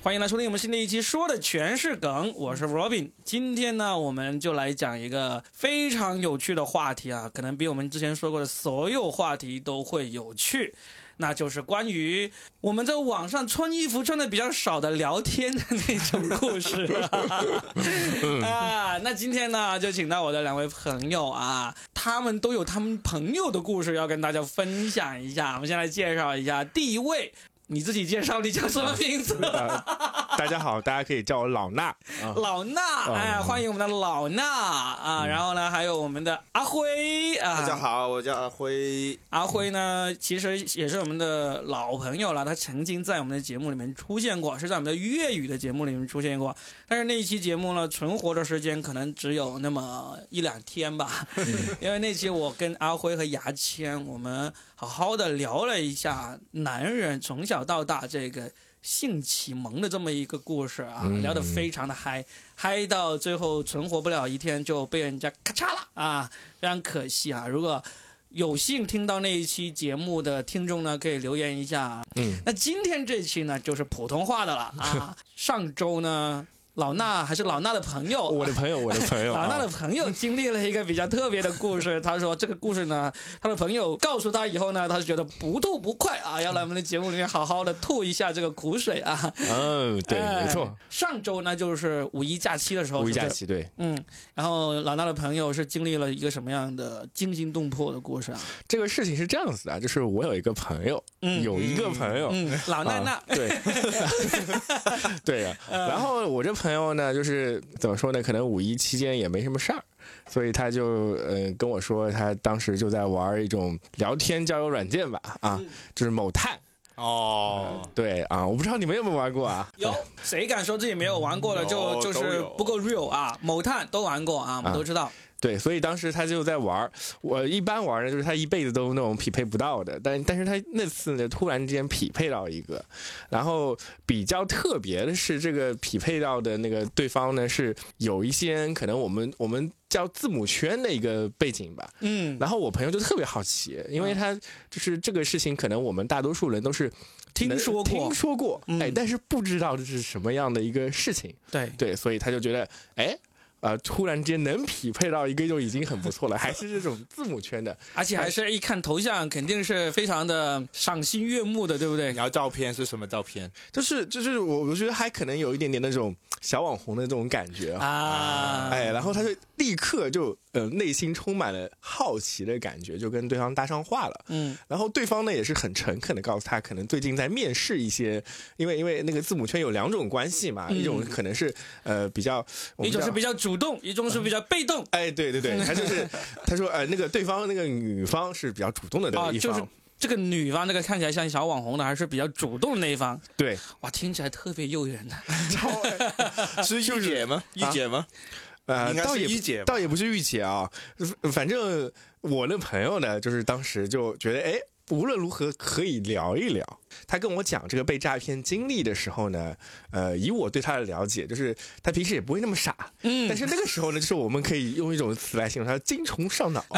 欢迎来收听我们新的一期，说的全是梗，我是 Robin。今天呢，我们就来讲一个非常有趣的话题啊，可能比我们之前说过的所有话题都会有趣，那就是关于我们在网上穿衣服穿的比较少的聊天的那种故事 啊。那今天呢，就请到我的两位朋友啊，他们都有他们朋友的故事要跟大家分享一下。我们先来介绍一下第一位。你自己介绍，你叫什么名字？大家好，大家可以叫我老衲。老衲，哎，欢迎我们的老衲啊！然后呢，还有我们的阿辉啊。大家好，我叫阿辉。阿辉呢，其实也是我们的老朋友了，他曾经在我们的节目里面出现过，是在我们的粤语的节目里面出现过。但是那一期节目呢，存活的时间可能只有那么一两天吧，因为那期我跟阿辉和牙签，我们好好的聊了一下男人从小。到大这个性启蒙的这么一个故事啊，聊得非常的嗨，嗨到最后存活不了一天就被人家咔嚓了啊，非常可惜啊！如果有幸听到那一期节目的听众呢，可以留言一下。嗯，那今天这期呢就是普通话的了啊，上周呢。老衲还是老衲的朋友，我的朋友，我的朋友。老衲的朋友经历了一个比较特别的故事。他说这个故事呢，他的朋友告诉他以后呢，他就觉得不吐不快啊，要来我们的节目里面好好的吐一下这个苦水啊。嗯，对，没错。上周呢就是五一假期的时候，五一假期对。嗯，然后老衲的朋友是经历了一个什么样的惊心动魄的故事啊？这个事情是这样子啊，就是我有一个朋友，有一个朋友，老娜娜，对 对呀。然后我这朋朋友呢，就是怎么说呢？可能五一期间也没什么事儿，所以他就呃跟我说，他当时就在玩一种聊天交友软件吧，啊，就是某探。哦，对啊，我不知道你们有没有玩过啊？有，谁敢说自己没有玩过的，就就是不够 real 啊！某探都玩过啊，我们都知道。对，所以当时他就在玩我一般玩的就是他一辈子都那种匹配不到的，但但是他那次呢，突然之间匹配到一个，然后比较特别的是，这个匹配到的那个对方呢，是有一些可能我们我们叫字母圈的一个背景吧。嗯。然后我朋友就特别好奇，因为他就是这个事情，可能我们大多数人都是听说过，听说过，哎，但是不知道这是什么样的一个事情。对对，所以他就觉得，哎。啊！突然间能匹配到一个就已经很不错了，还是这种字母圈的，而且还是一看头像，肯定是非常的赏心悦目的，对不对？然后照片是什么照片？就是就是我我觉得还可能有一点点那种小网红的这种感觉啊！哎，然后他就立刻就呃内心充满了好奇的感觉，就跟对方搭上话了。嗯，然后对方呢也是很诚恳的告诉他，可能最近在面试一些，因为因为那个字母圈有两种关系嘛，一种可能是呃比较，一种是比较主。动一种是比较被动，哎，对对对，他就是他说，呃，那个对方那个女方是比较主动的那一方，就是这个女方那个看起来像小网红的，还是比较主动的那一方。对，哇，听起来特别诱人的，是御姐吗？御姐吗？呃，倒也御姐，倒也不是御姐啊，反正我那朋友呢，就是当时就觉得，哎。无论如何可以聊一聊。他跟我讲这个被诈骗经历的时候呢，呃，以我对他的了解，就是他平时也不会那么傻。嗯。但是那个时候呢，就是我们可以用一种词来形容他：精虫上脑。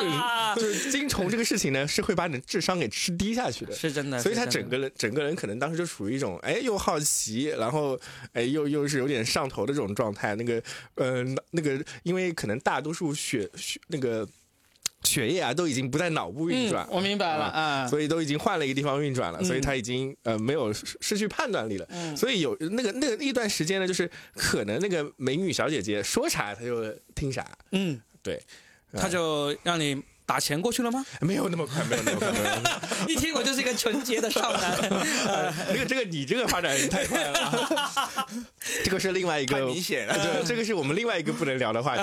就是精虫这个事情呢，是会把你的智商给吃低下去的。是真的。所以他整个人整个人可能当时就处于一种哎又好奇，然后哎又又是有点上头的这种状态。那个呃那个，因为可能大多数学学那个。血液啊，都已经不在脑部运转，我明白了啊，所以都已经换了一个地方运转了，所以他已经呃没有失去判断力了，所以有那个那个一段时间呢，就是可能那个美女小姐姐说啥他就听啥，嗯，对，他就让你。打钱过去了吗？没有那么快，没有那么快。一听我就是一个纯洁的少男。这个这个你这个发展太快了。这个是另外一个明显了。对，这个是我们另外一个不能聊的话题。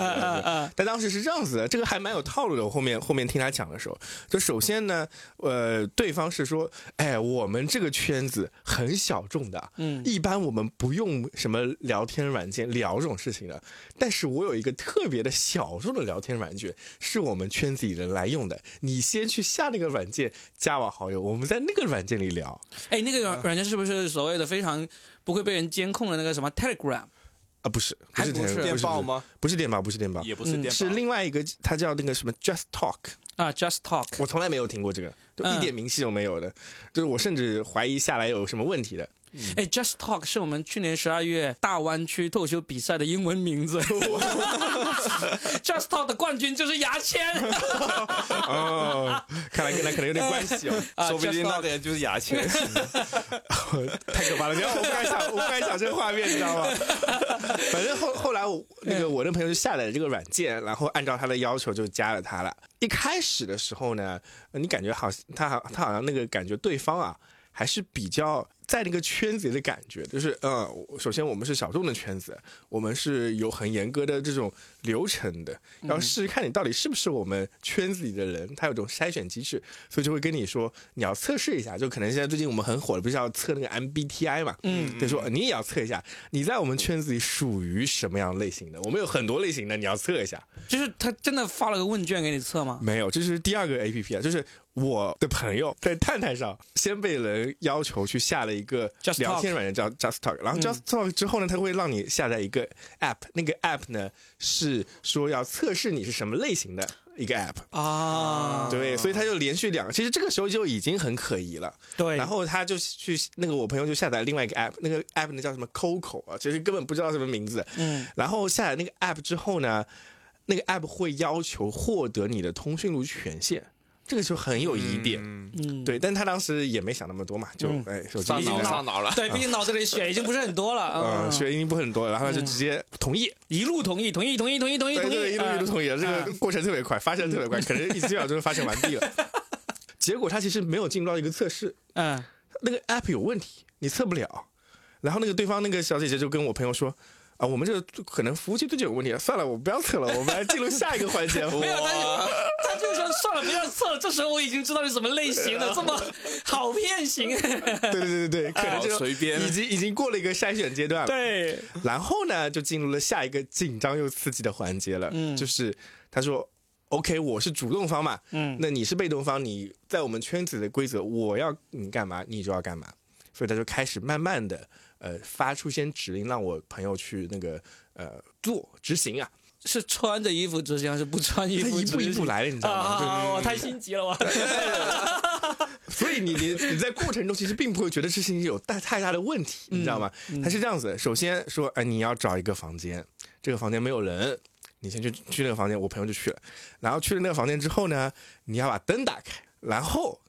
但当时是这样子的，这个还蛮有套路的。我后面后面听他讲的时候，就首先呢，呃，对方是说，哎，我们这个圈子很小众的，嗯，一般我们不用什么聊天软件聊这种事情的。但是我有一个特别的小众的聊天软件，是我们圈子里人。来用的，你先去下那个软件，加我好友，我们在那个软件里聊。哎，那个软软件是不是所谓的非常不会被人监控的那个什么 Telegram 啊？不是，不是电报吗？不是电报，不是电报，也不是电报，是另外一个，它叫那个什么 Just Talk 啊，Just Talk。我从来没有听过这个。就一点名气都没有的，就是我甚至怀疑下来有什么问题的。哎，Just Talk 是我们去年十二月大湾区脱口秀比赛的英文名字。Just Talk 的冠军就是牙签。哦，看来跟他可能有点关系哦，啊说不定个人就是牙签。太可怕了！你要我不敢想，我不敢想这个画面，你知道吗？反正后后来我那个我那朋友就下载了这个软件，然后按照他的要求就加了他了。一开始的时候呢，呃你感觉好，他好他好像那个感觉对方啊还是比较。在那个圈子里的感觉，就是嗯，首先我们是小众的圈子，我们是有很严格的这种流程的，然后试试看你到底是不是我们圈子里的人，他有种筛选机制，所以就会跟你说你要测试一下，就可能现在最近我们很火的，不是要测那个 MBTI 嘛，嗯，就说你也要测一下，你在我们圈子里属于什么样类型的，我们有很多类型的，你要测一下。就是他真的发了个问卷给你测吗？没有，这是第二个 A P P 啊，就是我的朋友在探探上先被人要求去下了一个聊天软件叫 Just Talk，然后 Just Talk 之后呢，它会让你下载一个 App，那个 App 呢是说要测试你是什么类型的一个 App。啊，对，所以他就连续两个，其实这个时候就已经很可疑了。对，然后他就去那个我朋友就下载另外一个 app，那个 app 呢叫什么？Coco 啊，其实根本不知道什么名字。嗯，然后下载那个 app 之后呢，那个 app 会要求获得你的通讯录权限，这个就很有疑点。嗯，对，但他当时也没想那么多嘛，就、嗯哎手机上脑里面上脑了。对，毕竟脑子里血已经不是很多了，嗯，嗯，学已经不很多了，然后他就直接同意，一路同意，同意，同意，同意，同意，同意，一路一路同意了，这个过程特别快，发现特别快，可能一几秒钟就发现完毕了。结果他其实没有进入到一个测试，嗯，那个 app 有问题，你测不了。然后那个对方那个小姐姐就跟我朋友说。啊，我们这个可能服务器最近有问题，算了，我不要测了，我们来进入下一个环节。没有，就说算了，不要测了。这时候我已经知道是什么类型了，这么好骗型。对对对对对，可能就好随便已经已经过了一个筛选阶段了。对，然后呢，就进入了下一个紧张又刺激的环节了。嗯就是他说：“OK，我是主动方嘛，嗯那你是被动方，你在我们圈子的规则，我要你干嘛，你就要干嘛。”所以他就开始慢慢的呃发出一些指令，让我朋友去那个呃做执行啊。是穿着衣服执行还是不穿衣服？一步一步来的，你知道吗？啊！我太心急了，我。所以你你你在过程中其实并不会觉得这事情有太太大的问题，你知道吗？他是这样子，首先说，哎，你要找一个房间，这个房间没有人，你先去去那个房间，我朋友就去了，然后去了那个房间之后呢，你要把灯打开，然后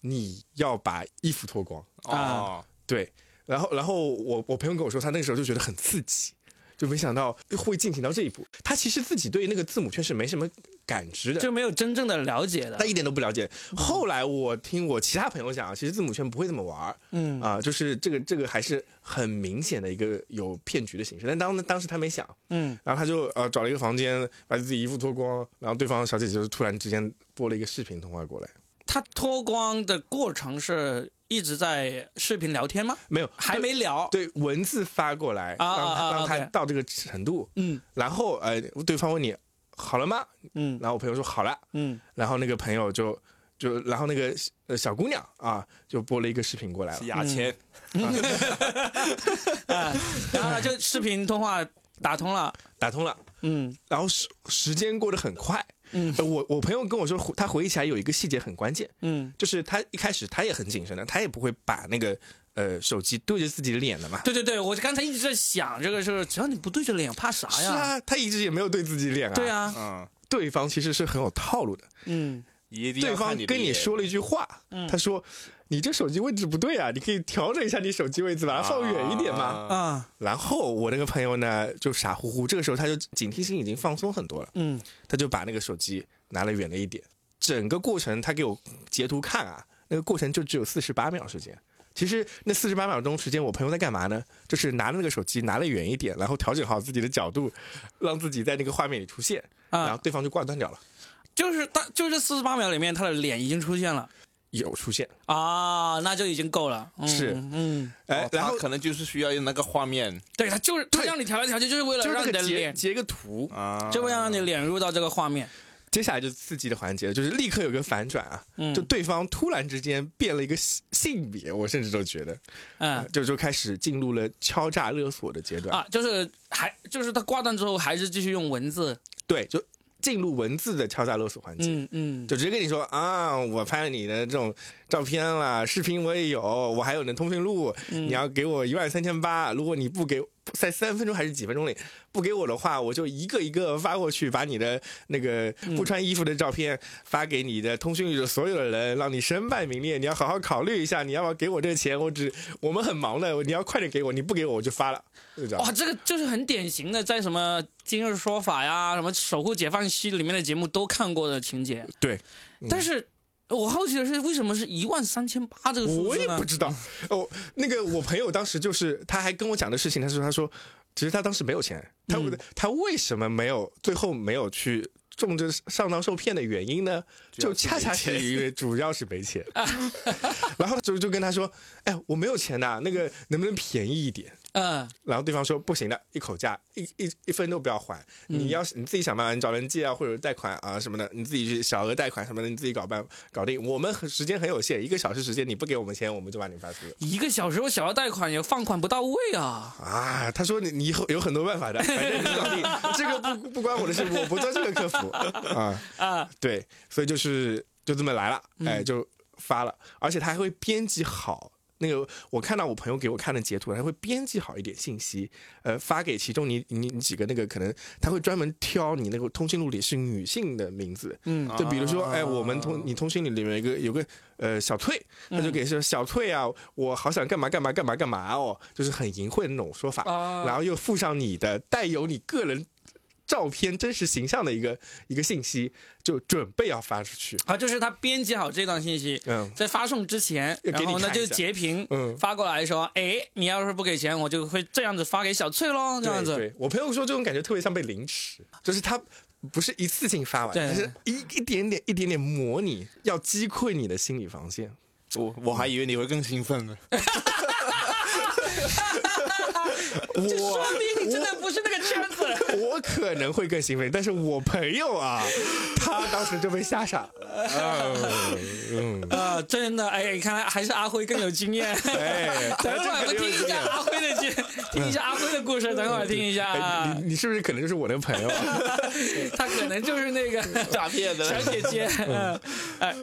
你要把衣服脱光，哦，对，然后然后我我朋友跟我说，他那个时候就觉得很刺激。就没想到会进行到这一步，他其实自己对那个字母圈是没什么感知的，就没有真正的了解的他。一点都不了解。后来我听我其他朋友讲，其实字母圈不会这么玩儿，嗯啊，就是这个这个还是很明显的一个有骗局的形式。但当当时他没想，嗯，然后他就呃找了一个房间，把自己衣服脱光，然后对方小姐姐就突然之间拨了一个视频通话过来，他脱光的过程是一直在视频聊天吗？没有，还没聊。对文字发过来，啊让他让他 OK 到这个程度，嗯然后呃对方问你好了吗？嗯然后我朋友说好了，嗯然后那个朋友就就然后那个呃小姑娘啊就播了一个视频过来了是。牙签。啊，然后呢就视频通话打通了。打通了，嗯然后时时间过得很快。嗯呃我我朋友跟我说，他回忆起来有一个细节很关键，嗯，就是他一开始他也很谨慎的，他也不会把那个呃手机对着自己的脸的嘛。对对对，我刚才一直在想这个事儿，只要你不对着脸，怕啥呀？是啊，他一直也没有对自己脸啊。对，啊，嗯，对方其实是很有套路的。嗯对方跟你说了一句话，嗯他说：“你这手机位置不对啊，你可以调整一下你手机位置，把它放远一点嘛。啊啊然后我那个朋友呢，就傻乎乎，这个时候他就警惕性已经放松很多了。嗯他就把那个手机拿了远了一点。整个过程他给我截图看啊，那个过程就只有四十八秒时间。其实那四十八秒钟时间，我朋友在干嘛呢？就是拿着那个手机拿了远一点，然后调整好自己的角度，让自己在那个画面里出现，然后啊，对方就挂断掉了。就是他就是四十八秒里面，他的脸已经出现了有出现，啊，那就已经够了。嗯是嗯，哦，哎然后可能就是需要那个画面对他就是他让你调来调去，就是为了就让你的脸，截个图，啊，就为了让你脸入到这个画面。接下来就刺激的环节，就是立刻有个反转啊，嗯就对方突然之间变了一个性性别，我甚至都觉得，嗯就就开始进入了敲诈勒索的阶段。啊，就是还就是他挂断之后，还是继续用文字。对，就进入文字的敲诈勒索环节。嗯嗯，就直接跟你说啊，我拍了你的这种照片啦，视频我也有，我还有你的通讯录，嗯你要给我一万三千八，如果你不给，在三分钟还是几分钟里不给我的话，我就一个一个发过去，把你的那个嗯不穿衣服的照片发给你的通讯录的所有的人，让你身败名裂。你要好好考虑一下，你要不要给我这个钱？我只我们很忙的，你要快点给我，你不给我我就发了。哇，这个就是很典型的，在什么《今日说法》呀、什么《守护解放西》里面的节目都看过的情节。对，但是我好奇的是，为什么是一万三千八这个数字呢我也不？知道。哦，那个我朋友当时就是他还跟我讲的事情，他说他说，其实他当时没有钱，他、嗯他为什么没有最后没有去中这上当受骗的原因呢？就恰恰是因为主要是没钱，然后就就跟他说，哎，我没有钱呐、那个能不能便宜一点？嗯然后对方说不行的，一口价，一一一分都不要还。嗯你要是你自己想办法，你找人借啊，或者贷款啊什么的，你自己去小额贷款什么的，你自己搞办搞定。我们很时间很有限，一个小时时间你不给我们钱，我们就把你发出去。一个小时我小额贷款也放款不到位啊。啊，他说你你以后有很多办法的，反正你搞定，这个不不关我的事，我不做这个客服 啊啊，对，所以就是就这么来了，哎，就发了，而且他还会编辑好。那个，我看到我朋友给我看的截图，他会编辑好一点信息，呃，发给其中你你你几个那个可能他会专门挑你那个通讯录里是女性的名字，嗯。就比如说，哎，我们通你通讯里里面有一个有个呃小翠，他就给说小翠啊，我好想干嘛干嘛干嘛干嘛哦，就是很淫秽的那种说法，啊。然后又附上你的带有你个人照片真实形象的一个一个信息，就准备要发出去。啊，就是他编辑好这段信息，嗯在发送之前，然后呢就截屏嗯发过来说，哎，你要是不给钱，我就会这样子发给小翠喽，这样子。对对，我朋友说这种感觉特别像被凌迟，就是他不是一次性发完，对他是一一点点一点点模拟，要击溃你的心理防线。我我还以为你会更兴奋呢。就说明你真的不是那个圈子。我可能会更兴奋，但是我朋友啊，他当时就被吓傻了。嗯，啊，真的，哎，看来还是阿辉更有经验。哎，等会儿我们听一下阿辉的经，听一下阿辉的故事。等会儿听一下你你是不是可能就是我那个朋友啊？他可能就是那个诈骗的小姐姐。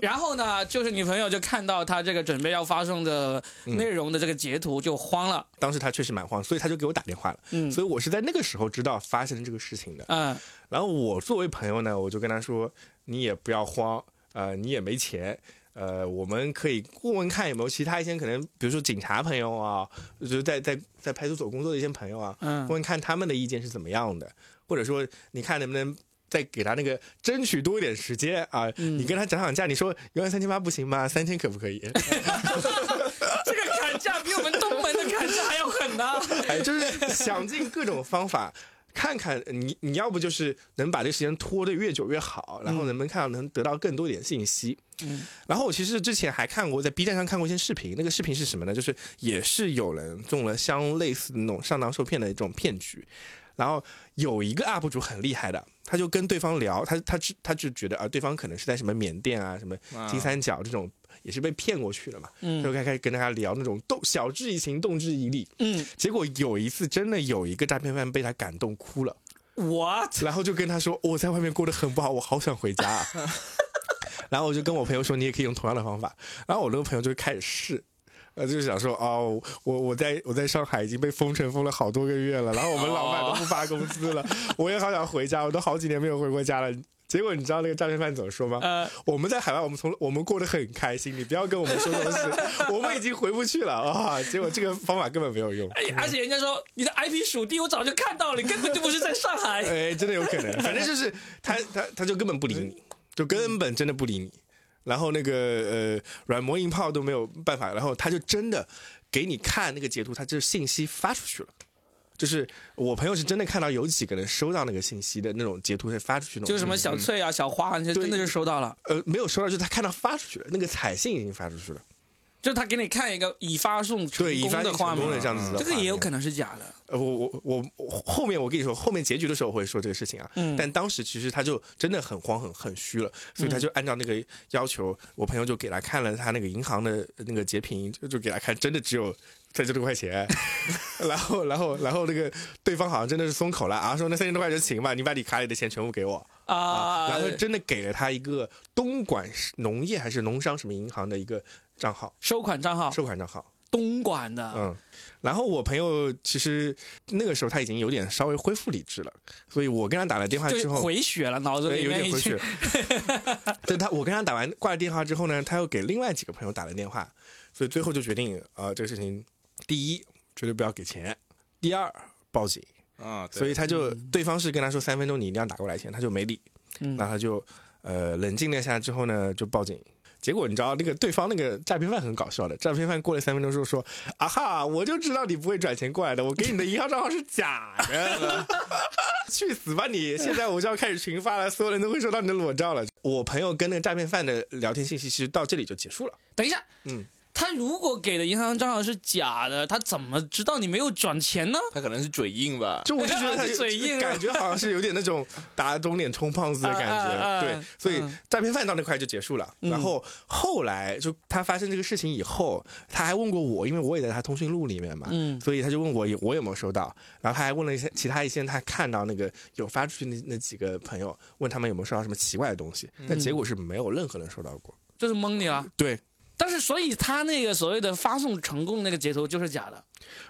然后呢，就是女朋友就看到他这个准备要发送的内容的这个截图，就慌了。当时他确实蛮慌，所以他就给我打电话了。嗯所以我是在那个时候知道发生这个事情的。嗯然后我作为朋友呢，我就跟他说：“你也不要慌，呃，你也没钱，呃，我们可以问问看有没有其他一些可能，比如说警察朋友啊，就是在在在派出所工作的一些朋友啊，嗯问问看他们的意见是怎么样的，或者说你看能不能。”再给他那个争取多一点时间啊！嗯你跟他讲讲价，你说一万三千八不行吗？三千可不可以？这个砍价比我们东门的砍价还要狠呢。哎，就是想尽各种方法，看看你你要不就是能把这个时间拖得越久越好，然后能不能看到能得到更多一点信息。嗯，然后我其实之前还看过在 B 站上看过一些视频，那个视频是什么呢？就是也是有人中了相类似的那种上当受骗的一种骗局。然后有一个 UP 主很厉害的，他就跟对方聊，他他只他就觉得啊，对方可能是在什么缅甸啊、什么金三角这种，也是被骗过去了嘛，嗯就开开始跟大家聊那种动小智怡情，动之以理。嗯，结果有一次真的有一个诈骗犯被他感动哭了，，what？然后就跟他说：“我在外面过得很不好，我好想回家、啊。” 然后我就跟我朋友说：“你也可以用同样的方法。”然后我那个朋友就开始试。呃，就是想说哦，我我在我在上海已经被封城封了好多个月了，然后我们老板都不发工资了，我也好想回家，我都好几年没有回过家了。结果你知道那个诈骗犯怎么说吗？呃我们在海外，我们从我们过得很开心，你不要跟我们说这种事，我们已经回不去了啊！结果这个方法根本没有用。哎，而且人家说你的 IP 属地我早就看到了，你根本就不是在上海。哎，真的有可能，反正就是他他他就根本不理你，就根本真的不理你。然后那个呃软磨硬泡都没有办法，然后他就真的给你看那个截图，他这信息发出去了。就是我朋友是真的看到有几个人收到那个信息的那种截图，是发出去那种，就是什么小翠啊、小花，那些真的就收到了。呃没有收到，就是他看到发出去了，那个彩信已经发出去了。就他给你看一个已发送成对，已发功的画面功的，这样子的这个也有能。可能是假的。呃，我我我我后面我跟你说，后面结局的时候我会说这个事情啊。嗯但当时其实他就真的很慌很很虚了，所以他就按照那个要求，我朋友就给他看了他那个银行的那个截屏，就就给他看，真的只有三千多块钱。然后然后然后那个对方好像真的是松口了啊，说那三千多块钱行吧，你把你卡里的钱全部给我啊，然后真的给了他一个东莞农业还是农商什么银行的一个账号，收款账号收款账号。东莞的，嗯，然后我朋友其实那个时候他已经有点稍微恢复理智了，所以我跟他打了电话之后，回血了，脑子，里面有点回血。对他我跟他打完挂了电话之后呢，他又给另外几个朋友打了电话，所以最后就决定啊、呃这个事情，第一绝对不要给钱，第二报警。啊，所以他就、对方是跟他说三分钟你一定要打过来钱，他就没理，嗯然后他就呃冷静了一下之后呢就报警。结果你知道那个对方那个诈骗犯很搞笑的，诈骗犯过了三分钟之后说：“啊哈，我就知道你不会转钱过来的，我给你的银行账号是假的，去死吧你！现在我就要开始群发了，所有人都会收到你的裸照了。”我朋友跟那个诈骗犯的聊天信息其实到这里就结束了。等一下，嗯，他如果给的银行账号是假的，他怎么知道你没有转钱呢？他可能是嘴硬吧。就我就觉得他嘴硬啊感觉好像是有点那种打肿脸充胖子的感觉，啊啊啊对，所以嗯诈骗犯到那块就结束了。然后后来就他发生这个事情以后，他还问过我，因为我也在他通讯录里面嘛，嗯所以他就问我我有没有收到，然后他还问了一些其他一些他看到那个有发出去那那几个朋友，问他们有没有收到什么奇怪的东西，但结果是没有任何人收到过。就是蒙你了。对但是，所以他那个所谓的发送成功那个截图就是假的。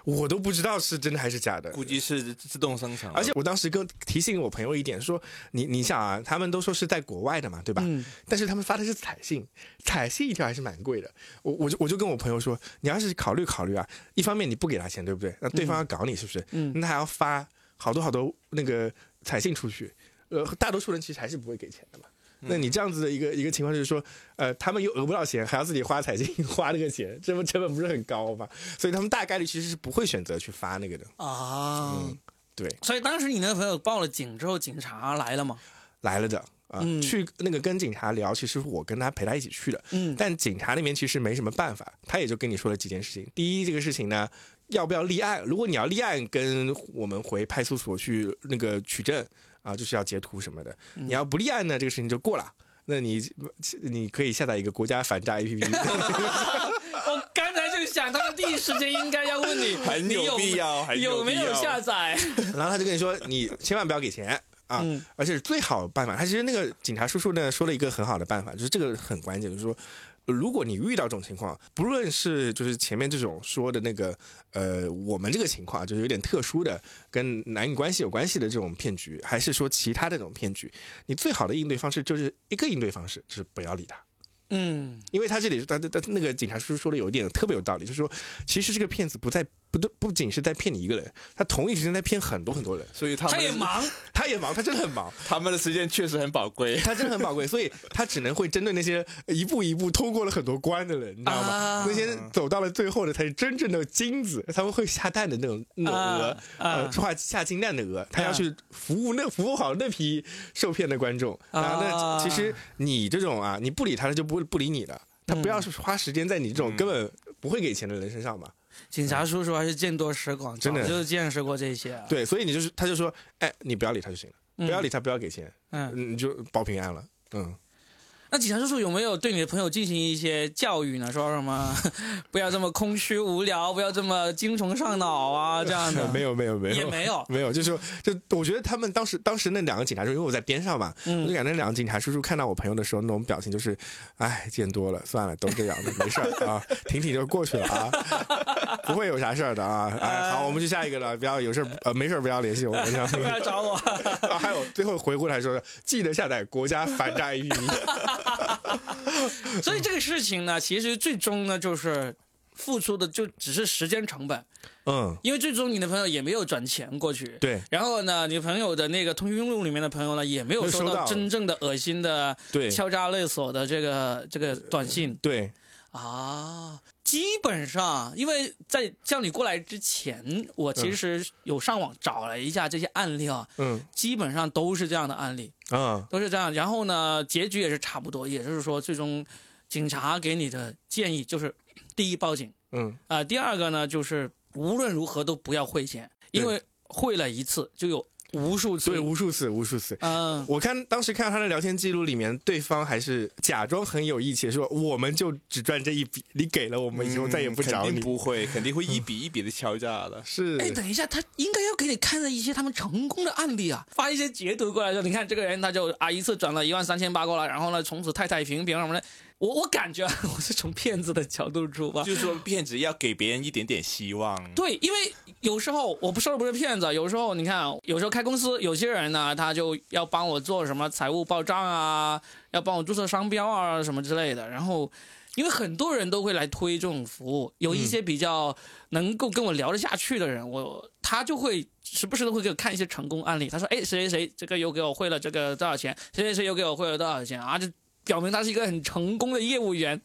我都不知道是真的还是假的，估计是自动生成，而且我当时跟提醒我朋友一点，说你你想啊，他们都说是在国外的嘛，对吧？嗯但是他们发的是彩信，彩信一条还是蛮贵的。我我就我就跟我朋友说，你要是考虑考虑啊，一方面你不给他钱，对不对？那对方要搞你是不是？嗯那还要发好多好多那个彩信出去，呃，大多数人其实还是不会给钱的嘛。那你这样子的一个一个情况就是说，呃，他们又讹不到钱，还要自己花彩金 花那个钱，这不成本不是很高吗？所以他们大概率其实是不会选择去发那个的。啊，嗯对，所以当时你那个朋友报了警之后，警察来了吗？来了的啊，嗯去那个跟警察聊，其实我跟他陪他一起去的，嗯但警察那边其实没什么办法，他也就跟你说了几件事情。第一，这个事情呢，要不要立案？如果你要立案，跟我们回派出所去那个取证啊，就是要截图什么的。嗯你要不立案呢，这个事情就过了。那你你可以下载一个国家反诈 APP，我刚才就想，他们第一时间应该要问你，很你有必要，很有没有下载？然后他就跟你说，你千万不要给钱啊，嗯而且最好办法，他其实那个警察叔叔呢说了一个很好的办法，就是这个很关键，就是说。如果你遇到这种情况，不论是就是前面这种说的那个，呃，我们这个情况就是有点特殊的，跟男女关系有关系的这种骗局，还是说其他的这种骗局，你最好的应对方式就是一个应对方式，就是不要理他。嗯因为他这里他他他那个警察叔叔说的有一点特别有道理，就是说，其实这个骗子不在不对，不仅是在骗你一个人，他同一时间在骗很多很多人，所以他们他也忙，他也忙，他真的很忙，他们的时间确实很宝贵。他真的很宝贵，所以他只能会针对那些一步一步通过了很多关的人，你知道吗？啊那些走到了最后的才是真正的金子，他们会下蛋的那种那种鹅，啊啊呃，画下金蛋的鹅，他要去服务那服务好那批受骗的观众。啊啊，那其实你这种啊，你不理他，他就不会不理你了。他不要嗯花时间在你这种根本不会给钱的人身上嘛。警察叔叔还是见多识广，真的早就见识过这些。对，所以你就是他就说，哎，你不要理他就行了，嗯不要理他，不要给钱，嗯，你就保平安了。嗯，那警察叔叔有没有对你的朋友进行一些教育呢？说什么不要这么空虚无聊，不要这么精虫上脑啊，这样的 没有没有没有也没有。没有，就是，就我觉得他们当时当时那两个警察叔叔，因为我在边上嘛，嗯我就感觉那两个警察叔叔看到我朋友的时候，那种表情就是，哎，见多了，算了，都这样的，没事儿啊，挺挺就过去了啊，不会有啥事儿的啊。哎，好，我们去下一个了，不要有事儿呃没事儿不要联系我们这样。不要找我。啊，还有最后回过来说，记得下载国家反诈 APP。所以这个事情呢，其实最终呢，就是付出的就只是时间成本，嗯，因为最终你的朋友也没有转钱过去。对。然后呢，你朋友的那个通讯录里面的朋友呢，也没有收到到。真正的恶心的对。敲诈勒索的这个这个短信。对，啊。基本上，因为在叫你过来之前，我其实有上网找了一下这些案例啊，嗯基本上都是这样的案例。啊都是这样。然后呢，结局也是差不多，也就是说，最终警察给你的建议就是第一报警嗯，啊、第二个呢就是无论如何都不要汇钱，因为汇了一次就有无数次。对，无数次，无数次。嗯，我看当时看到他的聊天记录里面，对方还是假装很有义气，说我们就只赚这一笔，你给了我们以后再也不找你肯定。不会，肯定会一笔一笔的敲诈的。是，哎，等一下，他应该要给你看的一些他们成功的案例啊，发一些截图过来说，你看这个人他就啊一次转了一万三千八过来，然后呢从此太太平平什么的。我我感觉啊 我是从骗子的角度出发，就是说，骗子要给别人一点点希望。对，因为有时候我不说的不是骗子，有时候你看啊，有时候开公司，有些人呢，他就要帮我做什么财务报账啊，要帮我注册商标啊什么之类的。然后，因为很多人都会来推这种服务，有一些比较能够跟我聊得下去的人，我他就会时不时的会给我看一些成功案例。他说：“哎，谁谁谁这个又给我汇了这个多少钱，谁谁谁又给我汇了多少钱啊？”就表明他是一个很成功的业务员。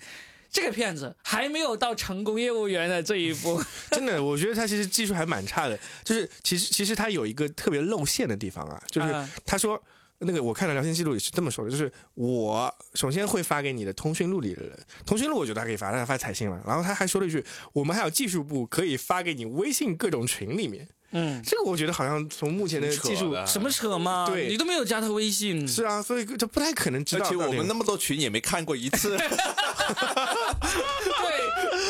这个骗子还没有到成功业务员的这一步。真的，我觉得他其实技术还蛮差的。就是其实其实他有一个特别露馅的地方啊，就是啊他说。那个我看了聊天记录里是这么说的，就是我首先会发给你的通讯录里的人，通讯录我觉得他可以发，但他发彩信了。然后他还说了一句，我们还有技术部可以发给你微信各种群里面。嗯，这个我觉得好像从目前的技术什么扯嘛？对你都没有加他微信。是啊，所以这不太可能知道。而且我们那么多群也没看过一次。对，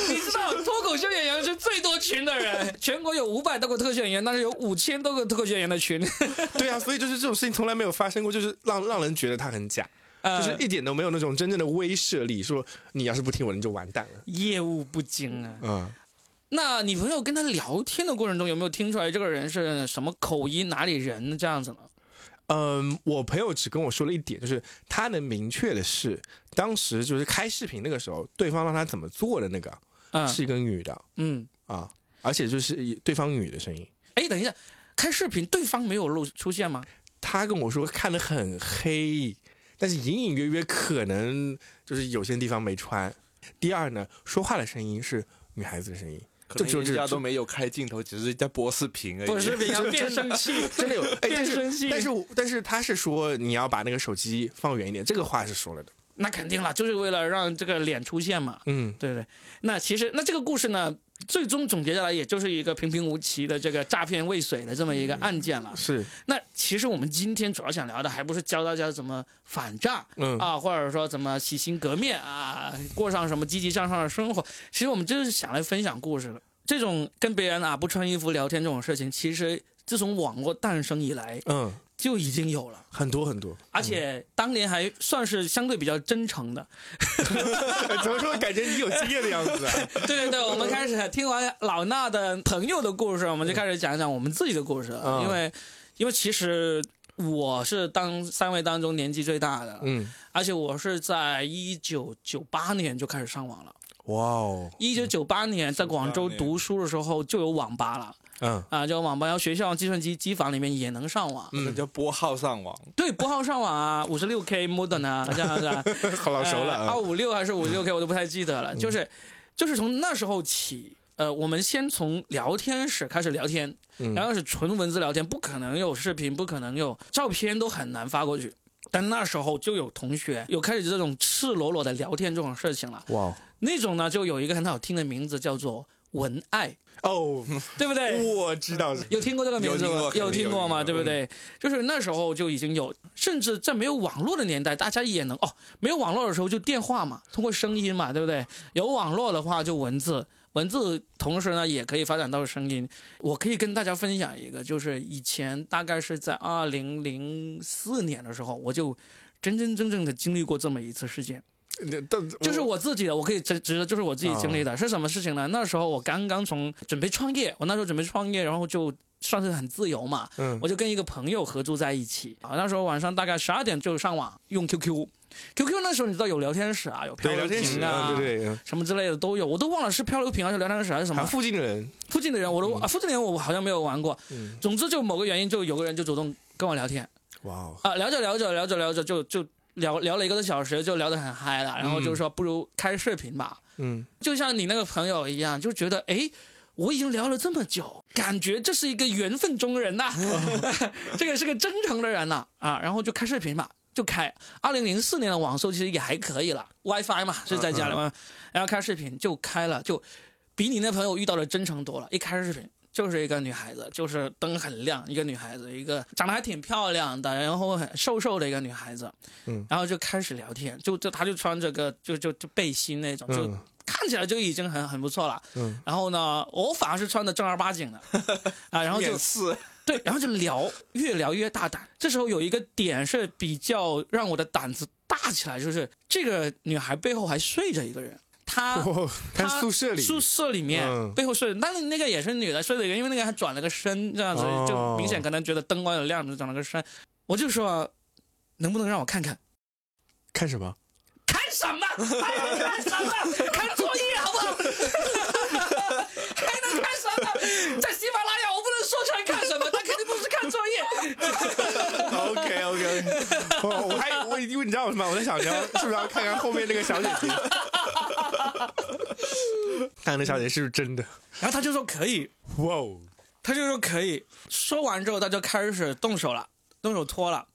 你知道脱口秀演员是最多群的人，全国有五百多个脱口秀演员，但是有五千多个脱口秀演员的群，对啊，所以就是这种事情从来没有发生过，就是让让人觉得他很假，呃就是一点都没有那种真正的威慑力，说你要是不听我的你就完蛋了。业务不精啊。嗯，那你朋友跟他聊天的过程中，有没有听出来这个人是什么口音、哪里人这样子呢？嗯，我朋友只跟我说了一点，就是他能明确的是，当时就是开视频那个时候，对方让他怎么做的那个嗯是一个女的嗯，啊，而且就是对方女的声音。哎，等一下，开视频对方没有露出现吗？他跟我说看得很黑，但是隐隐约约可能就是有些地方没穿。第二呢，说话的声音是女孩子的声音，就只有这人家都没有开镜头，只是在播视频而已。不是频啊，变声器，真的有，哎，变声器是但是我但是他是说你要把那个手机放远一点，这个话是说了的。那肯定了，就是为了让这个脸出现嘛。嗯，对对，那其实那这个故事呢，最终总结下来，也就是一个平平无奇的这个诈骗未遂的这么一个案件了。是，那其实我们今天主要想聊的，还不是教大家怎么反诈，嗯啊，或者说怎么洗心革面啊，过上什么积极向上的生活。其实我们就是想来分享故事的。这种跟别人啊不穿衣服聊天这种事情，其实自从网络诞生以来嗯，就已经有了，很多很多。而且当年还算是相对比较真诚的。怎么说？感觉你有经验的样子啊？对对对，我们开始听完老衲的朋友的故事，我们就开始讲一讲我们自己的故事了。嗯因为，因为其实我是当三位当中年纪最大的，嗯，而且我是在一九九八年就开始上网了。哇哦，一九九八年在广州读书的时候就有网吧了嗯啊，就有网吧，然后学校计算机机房里面也能上网。那叫拨号上网。对，拨号上网啊，五十六 K modem 啊，这样子啊。好老熟了二啊。五六还是五六 K，我都不太记得了。就是，就是从那时候起，呃，我们先从聊天室开始聊天，嗯然后是纯文字聊天，不可能有视频，不可能有照片，都很难发过去。但那时候就有同学有开始这种赤裸裸的聊天这种事情了，哇那种呢就有一个很好听的名字叫做文爱，哦，对不对？我知道，有听过这个名字吗？有听过吗？对不对？就是那时候就已经有，甚至在没有网络的年代，大家也能哦，没有网络的时候就电话嘛，通过声音嘛，对不对？有网络的话就文字，文字同时呢也可以发展到声音。我可以跟大家分享一个，就是以前大概是在二零零四年的时候，我就真真正正的经历过这么一次事件。但就是我自己的，我可以直直的就是我自己经历的，是什么事情呢？那时候我刚刚从准备创业，我那时候准备创业，然后就算是很自由嘛，嗯。我就跟一个朋友合租在一起。啊。那时候晚上大概十二点就上网，用 QQ，QQ 那时候你知道有聊天室啊，有漂聊天室瓶啊，啊，对对，嗯什么之类的都有，我都忘了是漂流瓶还是聊天室还是什么。附近的人，附近的人我都、啊，附近的人我好像没有玩过。嗯，总之就某个原因，就有个人就主动跟我聊天，哇哦，啊，聊着聊着聊着聊着就就聊聊了一个多小时，就聊得很嗨了，然后就说不如开视频吧。嗯。就像你那个朋友一样，就觉得哎，我已经聊了这么久，感觉这是一个缘分中人呐、这个是个真诚的人呐啊然后就开视频嘛。就开。二零零四年的网速其实也还可以了，WiFi 嘛是在家里嘛，然后开视频就开了，就比你那朋友遇到的真诚多了。一开视频就是一个女孩子，就是灯很亮，一个女孩子，一个长得还挺漂亮的，然后很瘦瘦的一个女孩子，嗯，然后就开始聊天，就就她就穿着个就就就背心那种，就嗯看起来就已经很很不错了。嗯，然后呢，我反而是穿的正儿八经的 啊，然后就对，然后就聊，越聊越大胆。这时候有一个点是比较让我的胆子大起来，就是这个女孩背后还睡着一个人，她。哦，他她宿舍里，宿舍里面、嗯背后睡，但是那个也是女的睡的一个，因为那个还转了个身，这样子、哦就明显可能觉得灯光有亮，就转了个身。我就说，能不能让我看看？看什么？看什么？还能看什么？看作业好不好？还能看什么？在喜马拉雅我不能说出来看什么，但肯定不是看作业。OK OK 哦，我还我因为你知道我什么？我在想，你要是不是要看看后面那个小姐姐？看看那小姐姐是不是真的？然后他就说可以，哇哦！他就说可以。说完之后，他就开始动手了，动手脱了。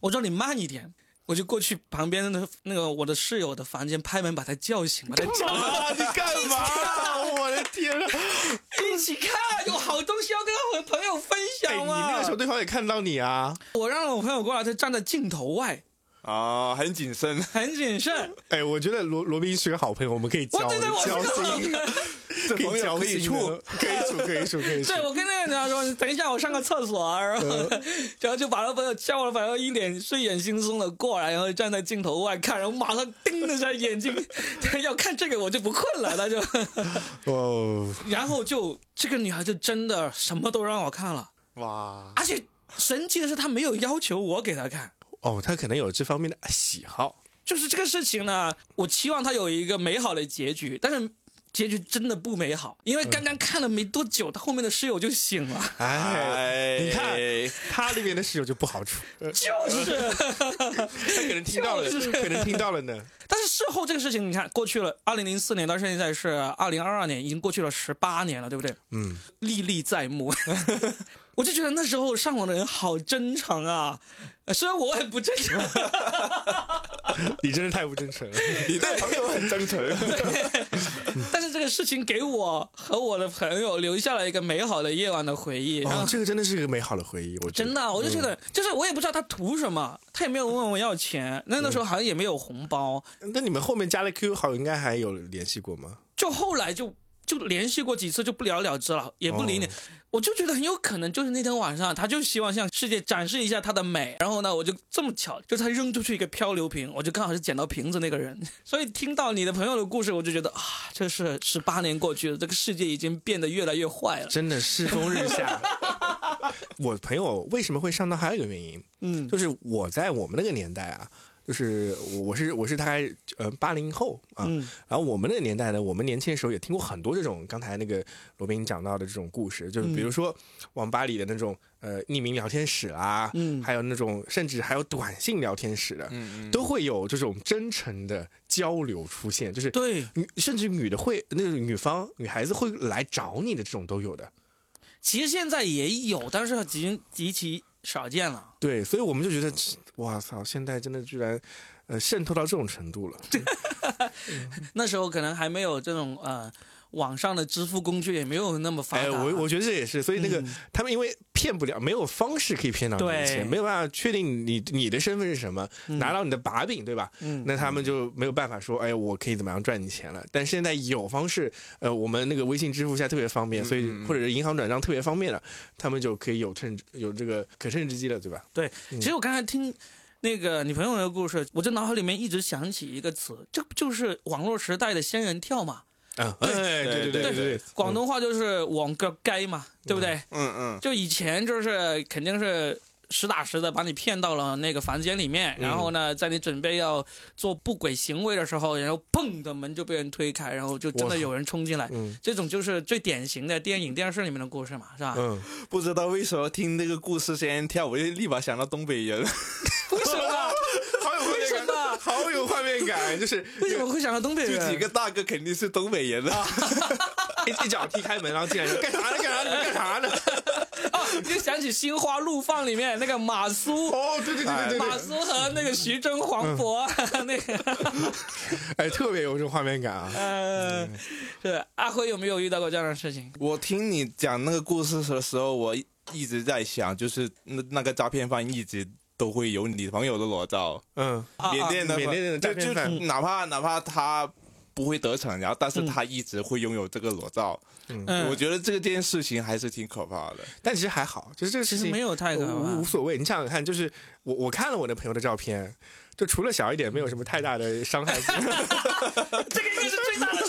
我说你慢一点，我就过去旁边的那个我的室友的房间拍门把他叫醒，把他叫啊，你干嘛？我的天啊！一起看，有好东西要跟我朋友分哎，你。那个时候对方也看到你啊！我让我朋友过来，他站在镜头外，啊，很谨慎。很谨慎。哎，我觉得罗罗宾是个好朋友，我们可以交交心，人。这朋友可以处，可以处，可以处，可以处。对，我跟那个女孩说，等一下，我上个厕所啊，然后，然后就把他朋友叫了，朋友一脸睡眼惺忪的过来，然后站在镜头外看，然后马上盯着他眼睛，要看这个我就不困了，他就，哦，然后就这个女孩就真的什么都让我看了，哇，而且神奇的是，她没有要求我给她看。哦，她可能有这方面的喜好。就是这个事情呢，我期望它有一个美好的结局，但是结局真的不美好，因为刚刚看了没多久，他后面的室友就醒了，哎，你看他那边的室友就不好处，呃就是。他可能听到了，可能听到了呢。但是事后这个事情，你看过去了，二零零四年到现在是二零二二年，已经过去了十八年了，对不对？嗯，历历在目。我就觉得那时候上网的人好真诚啊，呃虽然我很不真诚，你真是太不真诚了。你对朋友很真诚。但是这个事情给我和我的朋友留下了一个美好的夜晚的回忆。然后哦，这个真的是一个美好的回忆，我真的，啊我就觉得，就是我也不知道他图什么，他也没有问我要钱，那那时候好像也没有红包，那你们后面加了 QQ 好友，应该还有联系过吗？就后来就就联系过几次，就不了了之了，也不理你。哦我就觉得很有可能就是那天晚上，他就希望向世界展示一下他的美。然后呢，我就这么巧，就他扔出去一个漂流瓶，我就刚好是捡到瓶子那个人。所以听到你的朋友的故事，我就觉得啊，这是十八年过去了，这个世界已经变得越来越坏了。真的世风日下。我朋友为什么会上当，还有一个原因，嗯，就是我在我们那个年代啊，就是我是我是大概呃八零后啊，嗯然后我们那个年代呢，我们年轻的时候也听过很多这种刚才那个罗宾讲到的这种故事，就是比如说网吧里的那种呃匿名聊天室啊，嗯还有那种甚至还有短信聊天室的，都会有这种真诚的交流出现，就是对，女甚至女的会那个女方女孩子会来找你的这种都有的。其实现在也有，但是极极其少见了。对，所以我们就觉得，哇操，现在真的居然，呃，渗透到这种程度了。那时候可能还没有这种呃网上的支付工具，也没有那么发达。哎，我我觉得这也是，所以那个、嗯他们因为骗不了，没有方式可以骗到你的钱，没有办法确定你你的身份是什么，拿到你的把柄，对吧？嗯那他们就没有办法说，哎，我可以怎么样赚你钱了。但现在有方式，呃，我们那个微信支付现在特别方便，所以或者是银行转账特别方便了，他们就可以有趁有这个可乘之机了，对吧？对，其实我刚才听那个你朋友的故事，我这脑海里面一直想起一个词，这不就是网络时代的仙人跳嘛？啊，哎，对对对对对，广东话就是网个该嘛，对不对？嗯嗯，就以前就是肯定是实打实的把你骗到了那个房间里面，然后呢，在你准备要做不轨行为的时候，然后砰的门就被人推开，然后就真的有人冲进来。嗯这种就是最典型的电影、电视里面的故事嘛，是吧？嗯，不知道为什么听那个故事先跳，我就立马想到东北人。为 好有画面感，就是 为什么会想到东北就人？几个大哥肯定是东北人啊，一一脚踢开门，然后进来就干啥呢？干啥呢？干啥呢？哦，就想起《心花怒放》里面那个马苏，哦，对对对对对马苏和那个徐峥、黄渤那个，哎，特别有这种画面感啊。呃，是阿辉有没有遇到过这样的事情？我听你讲那个故事的时候，我一直在想，就是那那个诈骗犯一直都会有女朋友的裸照，嗯，啊缅甸的缅甸的诈就就哪怕哪怕他不会得逞，然后但是嗯他一直会拥有这个裸照，嗯我觉得这个件事情还是挺可怕的。但其实还好，就是这个事情没有太可怕无无所谓。你想想看，就是我我看了我那朋友的照片，就除了小一点，没有什么太大的伤害性。这个应该是最大的伤害，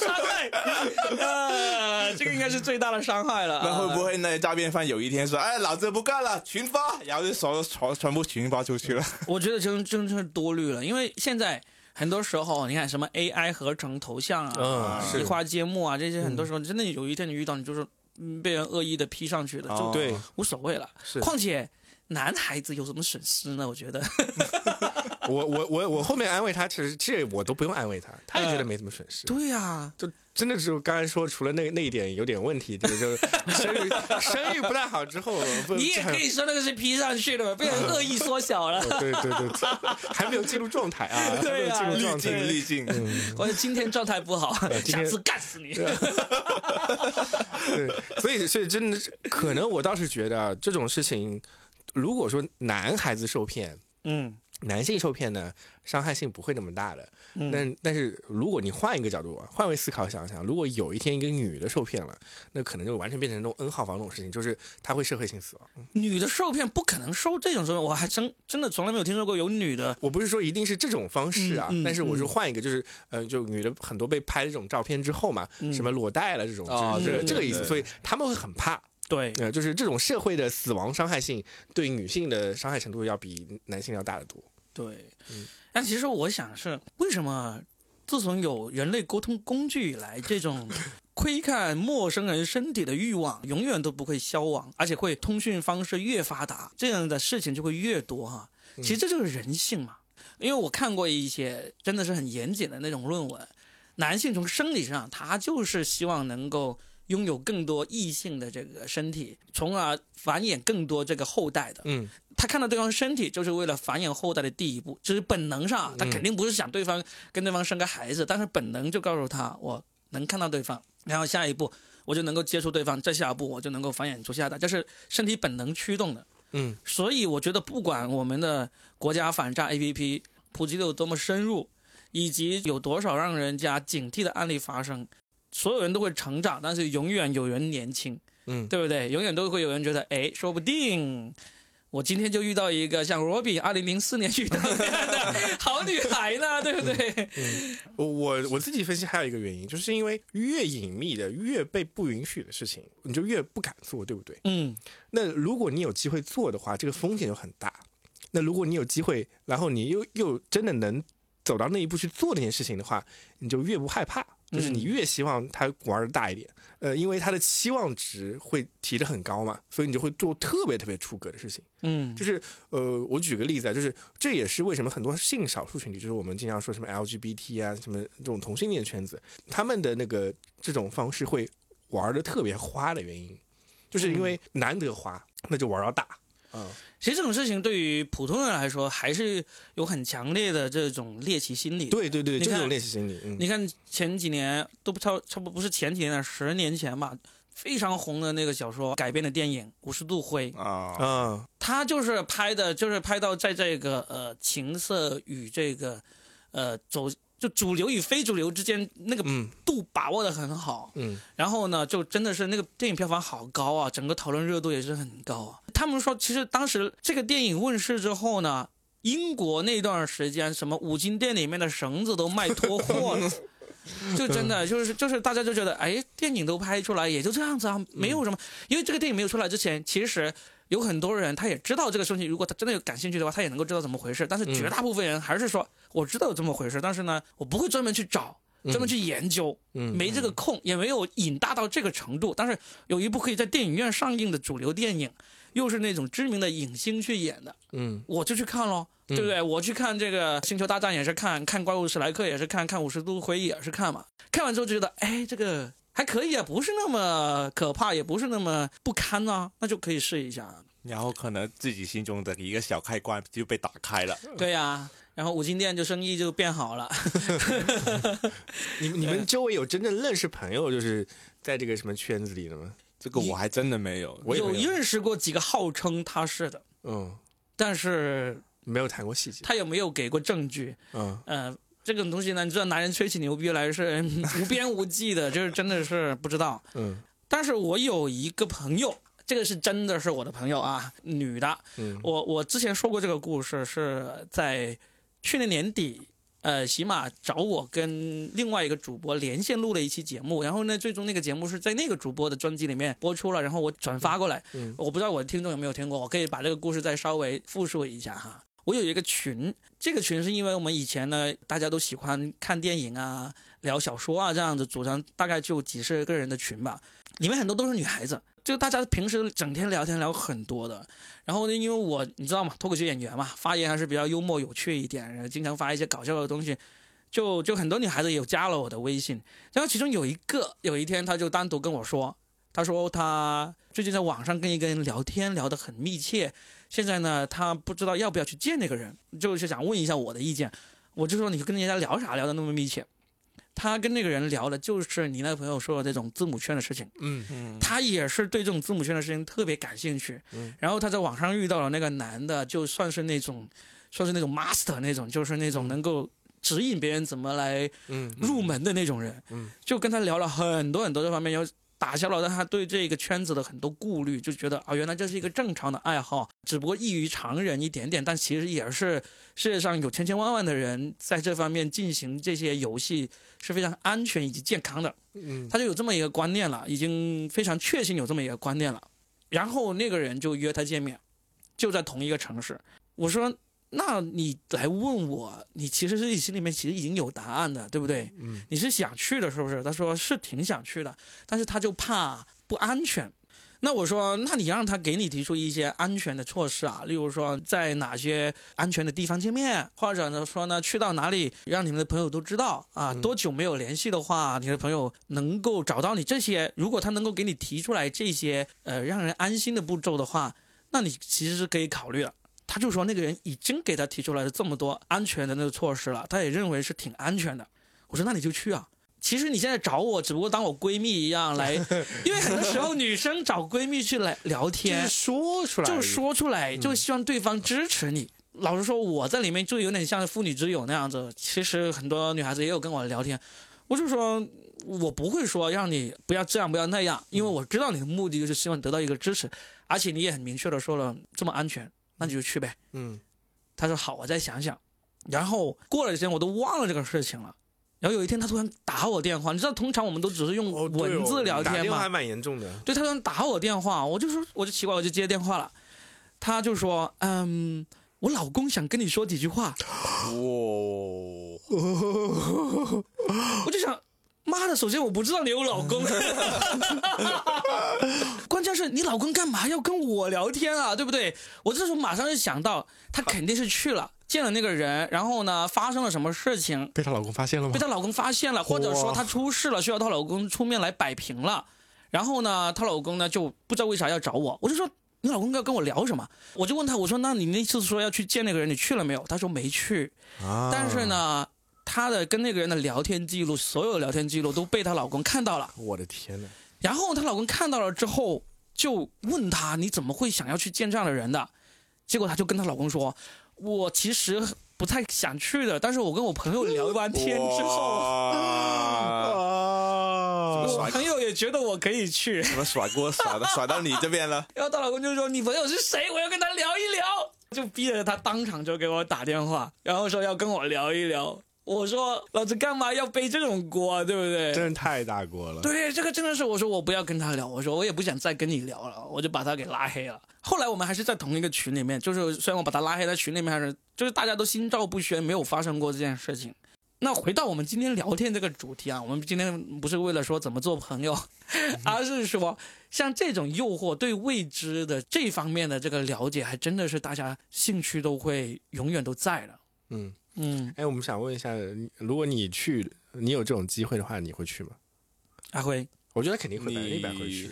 呃，这个应该是最大的伤害了。那会不会？那些诈骗犯有一天说：“哎，老子不干了，群发！”然后就手全全部群发出去了。我觉得真真是多虑了，因为现在很多时候，你看什么 AI 合成头像啊、嗯是移花接木啊，这些很多时候真的有一天你遇到，你就是嗯被人恶意的 P 上去了，就哦对，无所谓了。是况且男孩子有什么损失呢？我觉得，我我我我后面安慰他，其实这我都不用安慰他，他也觉得没什么损失。对呀、就真的是我刚才说，除了那那一点有点问题，就是就 生育生育不太好之后，你也可以说那个是 P 上去的，被人恶意缩小了。哦对对对，还没有进入状态啊，还没有对啊进入滤状态镜，。滤镜，我今天状态不好，下次干死你。对，所以所以真的是，可能我倒是觉得啊这种事情，如果说男孩子受骗，嗯男性受骗呢，伤害性不会那么大的。嗯，但但是如果你换一个角度啊，换位思考想想，如果有一天一个女的受骗了，那可能就完全变成那种 N 号房这种事情，就是她会社会性死亡。女的受骗不可能受这种受骗，我还真真的从来没有听说过有女的。我不是说一定是这种方式啊，嗯嗯但是我是换一个，就是呃，就女的很多被拍这种照片之后嘛，嗯什么裸贷了这种，哦就是这个这个意思，所以他们会很怕。对，呃，就是这种社会的死亡伤害性对女性的伤害程度要比男性要大得多。对，嗯但其实我想是为什么自从有人类沟通工具以来，这种 窥看陌生人身体的欲望永远都不会消亡，而且会通讯方式越发达，这样的事情就会越多哈。其实这就是人性嘛。因为我看过一些真的是很严谨的那种论文，男性从生理上他就是希望能够拥有更多异性的这个身体，从而繁衍更多这个后代的。嗯，他看到对方身体，就是为了繁衍后代的第一步，就是本能上，他肯定不是想对方跟对方生个孩子，但是本能就告诉他，我能看到对方，然后下一步我就能够接触对方，再下一步我就能够繁衍出下一代，这是身体本能驱动的。嗯，所以我觉得，不管我们的国家反诈 APP 普及的有多么深入，以及有多少让人家警惕的案例发生，所有人都会成长，但是永远有人年轻。嗯对不对？永远都会有人觉得，哎，说不定我今天就遇到一个像罗比二零零四年遇到的 好女孩呢，对不对？我我我自己分析还有一个原因，就是因为越隐秘的、越被不允许的事情，你就越不敢做，对不对？嗯，那如果你有机会做的话，这个风险就很大。那如果你有机会，然后你又又真的能走到那一步去做那件事情的话，你就越不害怕，就是你越希望他玩的大一点。呃，因为他的期望值会提得很高嘛，所以你就会做特别特别出格的事情。嗯就是呃，我举个例子啊，就是这也是为什么很多性少数群体，就是我们经常说什么 LGBT 啊，什么这种同性恋圈子，他们的那个这种方式会玩的特别花的原因，就是因为难得花，那就玩到大。嗯，其实这种事情对于普通人来说，还是有很强烈的这种猎奇心理。，对对对，你看这种练习心理，嗯，你看前几年都不超差不多不是前几年了，十年前吧，非常红的那个小说改编的电影《五十度灰》，啊，啊，他就是拍的，就是拍到在这个呃情色与这个呃走就主流与非主流之间那个嗯度把握的很好，嗯然后呢，就真的是那个电影票房好高啊，整个讨论热度也是很高啊。他们说，其实当时这个电影问世之后呢，英国那段时间什么五金店里面的绳子都卖脱货了。就真的就是就是大家就觉得，哎，电影都拍出来也就这样子啊，没有什么。因为这个电影没有出来之前，其实有很多人他也知道这个事情，如果他真的有感兴趣的话，他也能够知道怎么回事。但是绝大部分人还是说，我知道有这么回事，但是呢，我不会专门去找，专门去研究。嗯，没这个空，也没有瘾大到这个程度。但是有一部可以在电影院上映的主流电影，又是那种知名的影星去演的，嗯我就去看咯，对不对？我去看这个《星球大战》也是看，看《怪物史莱克》也是看，看《五十度灰》也是看嘛。看完之后就觉得，哎，这个还可以啊，不是那么可怕，也不是那么不堪啊，那就可以试一下。然后可能自己心中的一个小开关就被打开了。对呀、然后五金店就生意就变好了。你你们周围有真正认识朋友，就是在这个什么圈子里的吗？这个我还真的没有。我有有认识过几个号称他是的，嗯，但是没有谈过细节。他有没有给过证据？嗯呃，这种东西呢，你知道，男人吹起牛逼来是嗯 无边无际的，就是真的是不知道。嗯但是我有一个朋友，这个是真的是我的朋友啊，女的。嗯我我之前说过这个故事，是在去年年底，呃，喜马找我跟另外一个主播连线录了一期节目，然后呢，最终那个节目是在那个主播的专辑里面播出了，然后我转发过来。嗯我不知道我的听众有没有听过，我可以把这个故事再稍微复述一下哈。我有一个群，这个群是因为我们以前呢，大家都喜欢看电影啊、聊小说啊这样子，组成大概就几十个人的群吧，里面很多都是女孩子，就大家平时整天聊天聊很多的。然后呢，因为我你知道吗，脱口秀演员嘛，发言还是比较幽默有趣一点，经常发一些搞笑的东西，就就很多女孩子有加了我的微信。然后其中有一个，有一天她就单独跟我说，她说她最近在网上跟一个人聊天，聊得很密切。现在呢，他不知道要不要去见那个人，就是想问一下我的意见。我就说你跟人家聊啥，聊的那么密切？他跟那个人聊的就是你那个朋友说的这种字母圈的事情。嗯嗯，他也是对这种字母圈的事情特别感兴趣。嗯然后他在网上遇到了那个男的，就算是那种，算是那种 master 那种，就是那种能够指引别人怎么来嗯入门的那种人。嗯就跟他聊了很多很多这方面，又打消了他对这个圈子的很多顾虑，就觉得啊、原来这是一个正常的爱好，只不过异于常人一点点，但其实也是世界上有千千万万的人在这方面进行这些游戏是非常安全以及健康的。嗯他就有这么一个观念了，已经非常确信有这么一个观念了。然后那个人就约他见面，就在同一个城市。我说：“那你来问我，你其实是你心里面其实已经有答案的，对不对？嗯你是想去的，是不是？”他说：“是挺想去的，但是他就怕不安全。”那我说，那你让他给你提出一些安全的措施啊，例如说在哪些安全的地方见面，或者呢说呢去到哪里让你们的朋友都知道啊，多久没有联系的话，你的朋友能够找到你这些，如果他能够给你提出来这些呃让人安心的步骤的话，那你其实是可以考虑的。他就说那个人已经给他提出来了这么多安全的那个措施了，他也认为是挺安全的。我说那你就去啊。其实你现在找我，只不过当我闺蜜一样来，因为很多时候女生找闺蜜去来聊就是天，说出来，就是说出来，就希望对方支持你。老实说，我在里面就有点像妇女之友那样子。其实很多女孩子也有跟我聊天，我就说，我不会说让你不要这样，不要那样，因为我知道你的目的就是希望得到一个支持，而且你也很明确的说了这么安全，那你就去呗。嗯他说好，我再想想。然后过了几天，我都忘了这个事情了。然后有一天，他突然打我电话，你知道，通常我们都只是用文字聊天嘛，打电话还蛮严重的。对他突然打我电话，我就说我就奇怪，我就接电话了。他就说，嗯，我老公想跟你说几句话。哇，我就想，妈的，首先我不知道你有老公，关键是你老公干嘛要跟我聊天啊，对不对？我这时候马上就想到，他肯定是去了见了那个人，然后呢发生了什么事情，被她老公发现了吗被？她老公发现了，或者说她出事了，需要她老公出面来摆平了。然后呢，她老公呢就不知道为啥要找我，我就说你老公要跟我聊什么？我就问他，我说那你那次说要去见那个人，你去了没有？他说没去。啊但是，呢，她的跟那个人的聊天记录，所有聊天记录都被她老公看到了。我的天呐，然后她老公看到了之后，就问她你怎么会想要去见这样的人的？结果她就跟她老公说，我其实不太想去的，但是我跟我朋友聊完天之后。啊 我朋友也觉得我可以去，怎么甩锅甩到甩到你这边了？然后她老公就说：“你朋友是谁？我要跟他聊一聊。”就逼着他当场就给我打电话，然后说要跟我聊一聊。我说：“老子干嘛要背这种锅啊？对不对？”真的太大锅了。对，这个真的是我说我不要跟他聊，我说我也不想再跟你聊了，我就把他给拉黑了。后来我们还是在同一个群里面，就是虽然我把他拉黑在群里面，还是就是大家都心照不宣，没有发生过这件事情。那回到我们今天聊天这个主题啊，我们今天不是为了说怎么做朋友，而是说像这种诱惑对未知的这方面的这个了解，还真的是大家兴趣都会永远都在的。嗯，嗯，哎，我们想问一下，如果你去，你有这种机会的话，你会去吗？阿辉，我觉得肯定会，百分之你一百会去。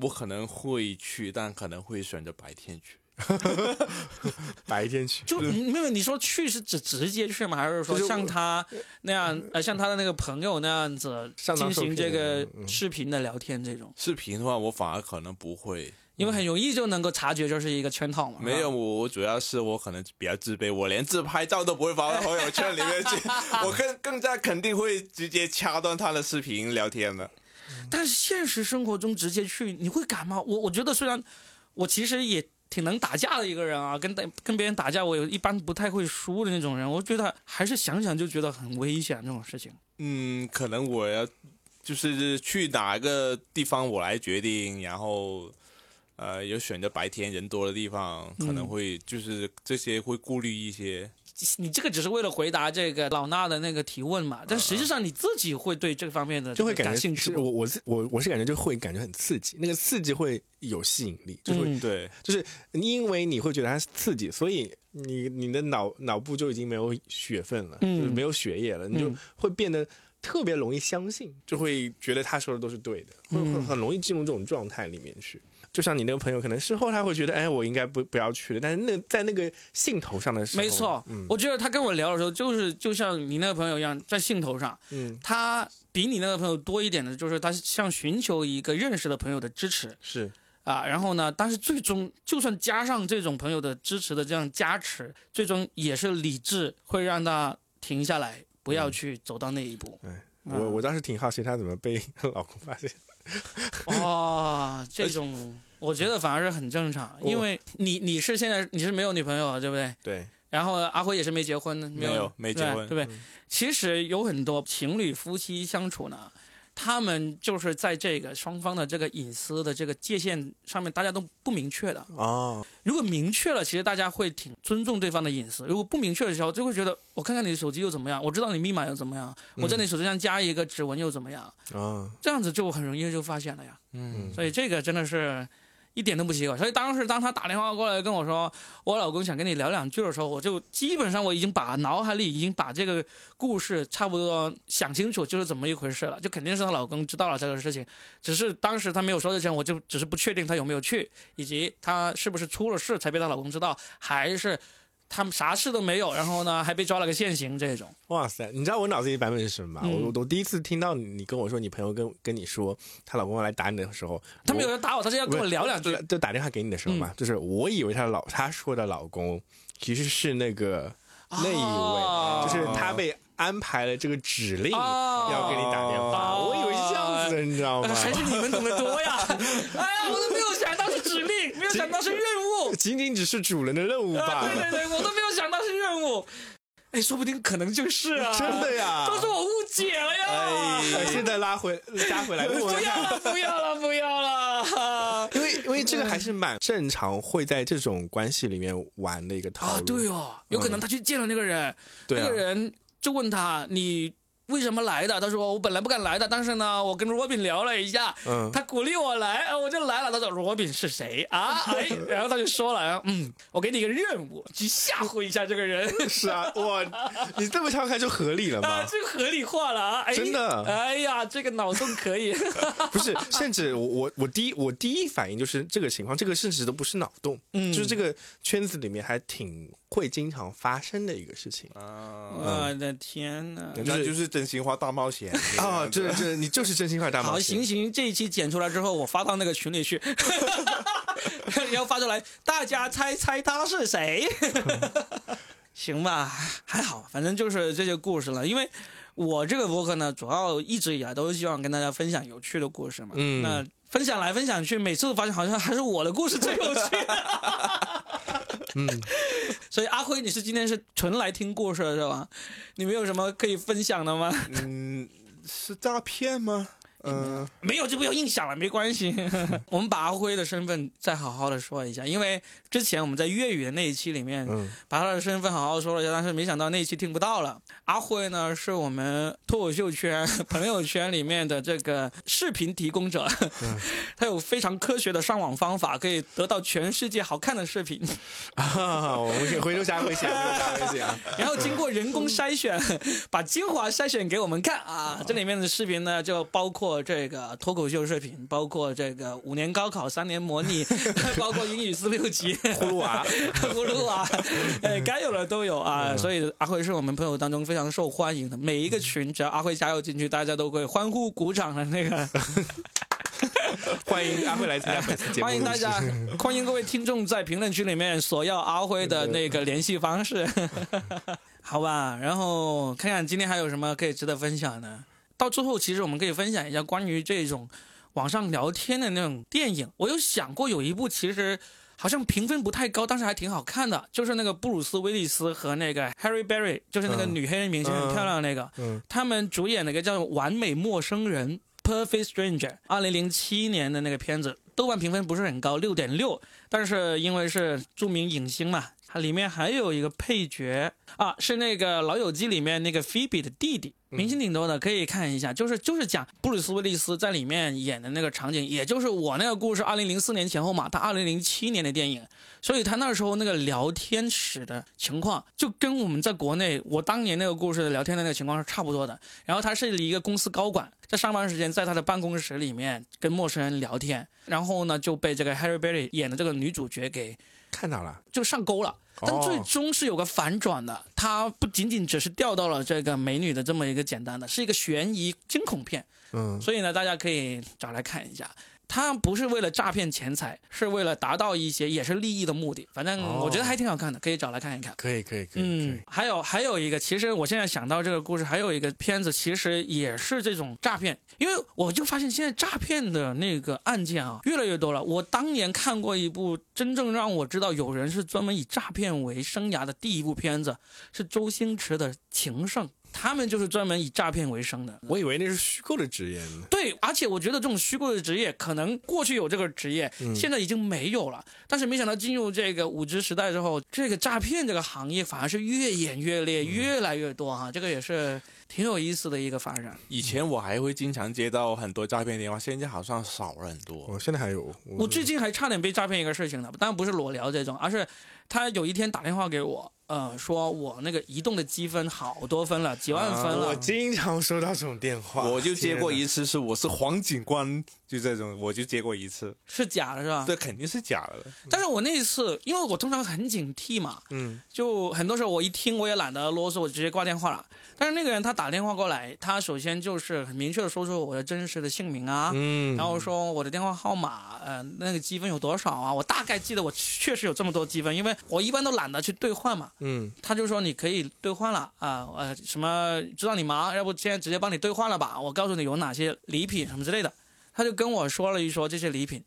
我可能会去，但可能会选择白天去。白天去，就没有你说去是指直接去吗？还是说像他那样呃，像他的那个朋友那样子进行这个嗯视频的聊天这种？视频的话，我反而可能不会。因为很容易就能够察觉就是一个圈套嘛。没有，我我主要是我可能比较自卑，我连自拍照都不会发到朋友圈里面去，我更更加肯定会直接掐断他的视频聊天的。但是现实生活中直接去，你会敢吗？我我觉得虽然我其实也挺能打架的一个人啊，跟跟别人打架，我一般不太会输的那种人，我觉得还是想想就觉得很危险这种事情。嗯，可能我要就是去哪个地方我来决定，然后呃有选择白天人多的地方，可能嗯。会就是这些会顾虑一些。你这个只是为了回答这个老衲的那个提问嘛？但实际上你自己会对这方面的就会感兴趣我我是我我是感觉就会感觉很刺激，那个刺激会有吸引力，就是会、嗯。对，就是因为你会觉得它是刺激，所以你你的脑脑部就已经没有血分了，嗯。就是没有血液了，你就嗯。会变得特别容易相信，就会觉得他说的都是对的，会会嗯。很容易进入这种状态里面去。就像你那个朋友，可能事后他会觉得，哎，我应该不不要去了，但是那在那个兴头上的时候，没错，嗯我觉得他跟我聊的时候，就是就像你那个朋友一样，在兴头上，嗯，他比你那个朋友多一点的，就是他像寻求一个认识的朋友的支持是啊。然后呢，但是最终就算加上这种朋友的支持的这样加持，最终也是理智会让他停下来，不要去走到那一步。我我当时挺好奇他怎么被 老公发现，哦，这种我觉得反而是很正常，因为你你是现在你是没有女朋友对不对？对，然后阿辉也是没结婚，没没有没结婚对不对？其实有很多情侣夫妻相处呢，他们就是在这个双方的这个隐私的这个界限上面，大家都不明确的。啊，如果明确了，其实大家会挺尊重对方的隐私；如果不明确的时候，就会觉得我看看你的手机又怎么样，我知道你密码又怎么样，我在你手机上加一个指纹又怎么样，啊，这样子就很容易就发现了呀。嗯，所以这个真的是一点都不奇怪。所以当时当他打电话过来跟我说，我老公想跟你聊两句的时候，我就基本上我已经把脑海里已经把这个故事差不多想清楚就是怎么一回事了，就肯定是她老公知道了这个事情，只是当时她没有说之前，我就只是不确定她有没有去，以及她是不是出了事才被她老公知道，还是。他们啥事都没有，然后呢还被抓了个现行，这种哇塞！你知道我脑子里版本是什么吗？嗯我我第一次听到你跟我说你朋友跟跟你说她老公来打你的时候，他们有人打我，他是要跟我聊两句就。打电话给你的时候嘛，嗯就是我以为她老她说的老公其实是那个那一位，哦就是他被安排了这个指令哦要给你打电话，哦我以为是这样子的，你知道吗？还是你们懂得多仅仅只是主人的任务吧啊，对，对对，我都没有想到是任务。哎，说不定可能就是啊，真的呀！都是我误解了呀。哎现在拉回加回来，不要了，不要了，不要了。因为因为这个还是蛮正常，会在这种关系里面玩的一个套路。啊，对哦，有可能他去见了那个人，那个人就问他你。为什么来的？他说我本来不敢来的，但是呢，我跟罗宾聊了一下，嗯他鼓励我来，呃我就来了。他说罗宾是谁啊？哎，然后他就说了，嗯，我给你一个任务，去吓唬一下这个人。是啊，哇，你这么想看就合理了 啊，嘛？这个合理化了啊！哎、真的哎呀，这个脑洞可以。不是，甚至我我我第一我第一反应就是这个情况，这个甚至都不是脑洞，嗯就是这个圈子里面还挺会经常发生的一个事情啊，我的天哪！嗯那就是真心话大冒险 啊！这这你就是真心话大冒险好，险行。行，这一期剪出来之后，我发到那个群里去，然后发出来，大家猜猜他是谁？行吧，还好，反正就是这些故事了。因为我这个博客呢，主要一直以来都是希望跟大家分享有趣的故事嘛。嗯那分享来分享去，每次都发现好像还是我的故事最有趣。嗯，所以阿辉，你是今天是纯来听故事的是吧？你没有什么可以分享的吗？嗯，是诈骗吗？嗯，没有就不要硬想了，没关系。我们把阿辉的身份再好好的说一下，因为之前我们在粤语的那一期里面，嗯把他的身份好好说了一下，但是没想到那一期听不到了。阿辉呢，是我们脱口秀圈、朋友圈里面的这个视频提供者，他有非常科学的上网方法，可以得到全世界好看的视频，啊，我们回头下回讲，回头下。然后经过人工筛选，把精华筛选给我们看啊。这里面的视频呢，就包括括这个脱口秀视频，包括这个五年高考、三年模拟，包括英语四六级、葫芦娃、葫芦娃，哎，该有的都有啊。所以阿辉是我们朋友当中非常受欢迎的，每一个群只要阿辉加入进去，大家都会欢呼鼓掌的那个。欢迎阿辉来参加本次节目，欢迎大家，欢迎各位听众在评论区里面索要阿辉的那个联系方式，好吧？然后看看今天还有什么可以值得分享的。到最后，其实我们可以分享一下关于这种网上聊天的那种电影。我有想过有一部，其实好像评分不太高，但是还挺好看的，就是那个布鲁斯威利斯和那个 Harry Berry，就是那个女黑人明星很漂亮的那个，嗯他们主演那个叫《完美陌生人》。Perfect Stranger，二零零七年的那个片子，豆瓣评分不是很高，六点六。但是因为是著名影星嘛，它里面还有一个配角啊，是那个《老友记》里面那个 Phoebe 的弟弟，明星挺多的，可以看一下。就是就是讲布鲁斯威利斯在里面演的那个场景，也就是我那个故事，二零零四年前后嘛，他二零零七年的电影。所以他那时候那个聊天室的情况，就跟我们在国内我当年那个故事的聊天的那个情况是差不多的。然后他是一个公司高管，在上班时间在他的办公室里面跟陌生人聊天，然后呢就被这个 Harry Berry 演的这个女主角给看到了，就上钩了。但最终是有个反转的，它不仅仅只是钓到了这个美女的这么一个简单的，是一个悬疑惊恐片。嗯，所以呢，大家可以找来看一下。他不是为了诈骗钱财，是为了达到一些也是利益的目的。反正我觉得还挺好看的，可以找来看一看。可以可以可以。嗯，还有还有一个，其实我现在想到这个故事，还有一个片子，其实也是这种诈骗。因为我就发现现在诈骗的那个案件啊，越来越多了。我当年看过一部真正让我知道有人是专门以诈骗为生涯的第一部片子，是周星驰的《情圣》。他们就是专门以诈骗为生的，我以为那是虚构的职业呢。对，而且我觉得这种虚构的职业，可能过去有这个职业，现在已经没有了。但是没想到进入这个五 G 时代之后，这个诈骗这个行业反而是越演越烈，越来越多哈。这个也是挺有意思的一个发展。以前我还会经常接到很多诈骗电话，现在好像少了很多。我现在还有，我最近还差点被诈骗一个事情呢，当然不是裸聊这种，而是他有一天打电话给我。呃，说我那个移动的积分好多分了，几万分了。我经常收到这种电话，我就接过一次，是我是黄警官，就这种，我就接过一次，是假的，是吧？对肯定是假的。但是我那一次，因为我通常很警惕嘛，嗯，就很多时候我一听我也懒得啰嗦，我直接挂电话了。但是那个人他打电话过来，他首先就是很明确的说出我的真实的姓名啊，嗯，然后说我的电话号码，呃，那个积分有多少啊？我大概记得我确实有这么多积分，因为我一般都懒得去兑换嘛，嗯，他就说你可以兑换了啊，呃，什么知道你忙，要不现在直接帮你兑换了吧？我告诉你有哪些礼品什么之类的，他就跟我说了一说这些礼品。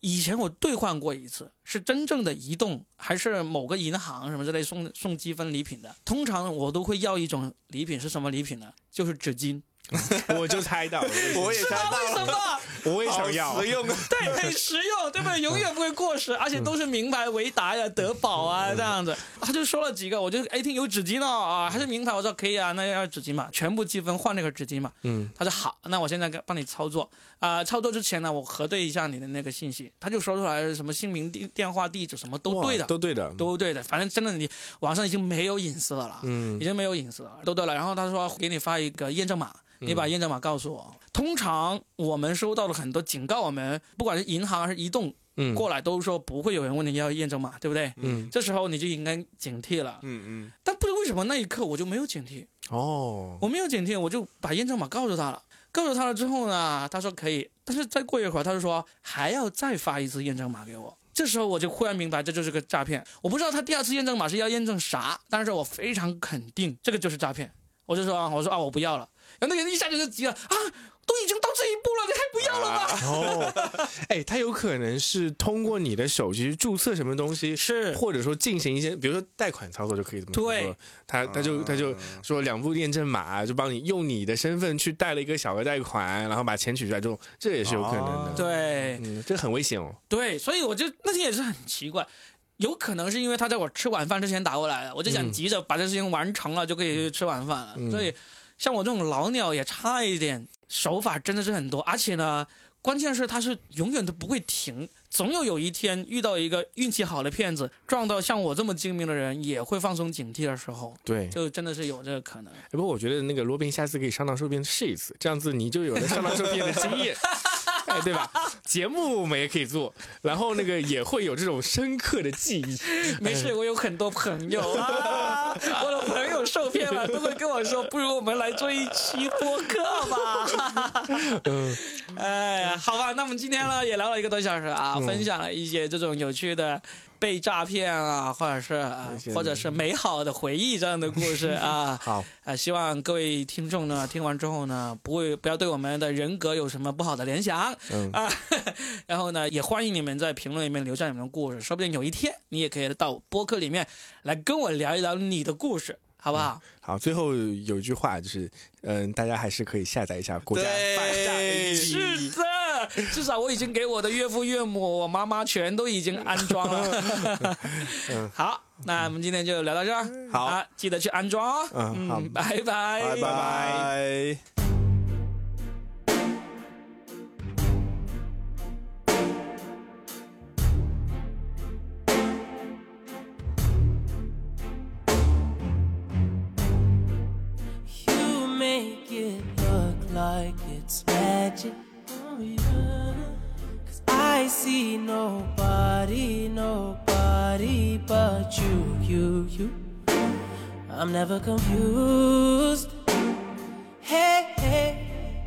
以前我兑换过一次，是真正的移动还是某个银行什么之类送送积分礼品的？通常我都会要一种礼品，是什么礼品呢？就是纸巾。我就猜到，我也猜到，为什么？我也想要，实用，对，很实用，对不对？永远不会过时，而且都是名牌，维达呀、德宝啊这样子。他就说了几个，我就哎听有纸巾哦啊，还是名牌，我说可以啊，那要纸巾嘛，全部积分换那个纸巾嘛。嗯，他说好，那我现在帮你操作啊，操作之前呢，我核对一下你的那个信息，他就说出来什么姓名、电电话、地址什么都对的，都对的，都对的，反正真的你网上已经没有隐私了啦，嗯，已经没有隐私了，都对了。然后他说给你发一个验证码。你把验证码告诉我。通常我们收到了很多警告，我们不管是银行还是移动，嗯，过来都说不会有人问你要验证码，对不对？嗯，这时候你就应该警惕了。嗯嗯。但不知道为什么那一刻我就没有警惕。哦。我没有警惕，我就把验证码告诉他了。告诉他了之后呢，他说可以，但是再过一会儿他就说还要再发一次验证码给我。这时候我就忽然明白这就是个诈骗。我不知道他第二次验证码是要验证啥，但是我非常肯定这个就是诈骗。我就说啊，我说啊，我不要了。然后那个人一下就就急了啊，都已经到这一步了，你还不要了吗？哦，哎，他有可能是通过你的手机去注册什么东西，是或者说进行一些，比如说贷款操作就可以这么对，他他就他就说两步验证码，就帮你用你的身份去贷了一个小额贷款，然后把钱取出来，这种这也是有可能的。对，嗯，这很危险哦。对，所以我就那天也是很奇怪，有可能是因为他在我吃晚饭之前打过来的，我就想急着把这事情完成了，就可以去吃晚饭了，所以。像我这种老鸟也差一点，手法真的是很多，而且呢，关键是他是永远都不会停，总有有一天遇到一个运气好的骗子，撞到像我这么精明的人，也会放松警惕的时候，对，就真的是有这个可能。不过我觉得那个罗宾下次可以上当受骗试一次，这样子你就有了上当受骗的经验。哎，对吧？节目我们也可以做，然后那个也会有这种深刻的记忆。没事，我有很多朋友啊，我的朋友受骗了，都会跟我说，不如我们来做一期播客吧。嗯，哎，好吧，那我们今天呢也聊了一个多小时啊，分享了一些这种有趣的。被诈骗啊，或者是啊，或者是美好的回忆这样的故事啊。好啊，希望各位听众呢，听完之后呢，不会不要对我们的人格有什么不好的联想。嗯啊，然后呢，也欢迎你们在评论里面留下你们的故事，说不定有一天你也可以到播客里面来跟我聊一聊你的故事，好不好？好，最后有一句话就是，嗯，大家还是可以下载一下国家反诈 APP。是的。至少我已经给我的岳父岳母、我妈妈全都已经安装了。好，那我们今天就聊到这儿。好，记得去安装哦。嗯，好，拜拜，拜拜。Cause I see nobody, nobody but you, you, you. I'm never confused. Hey, hey,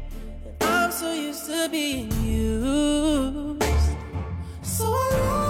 I'm so used to being used. So I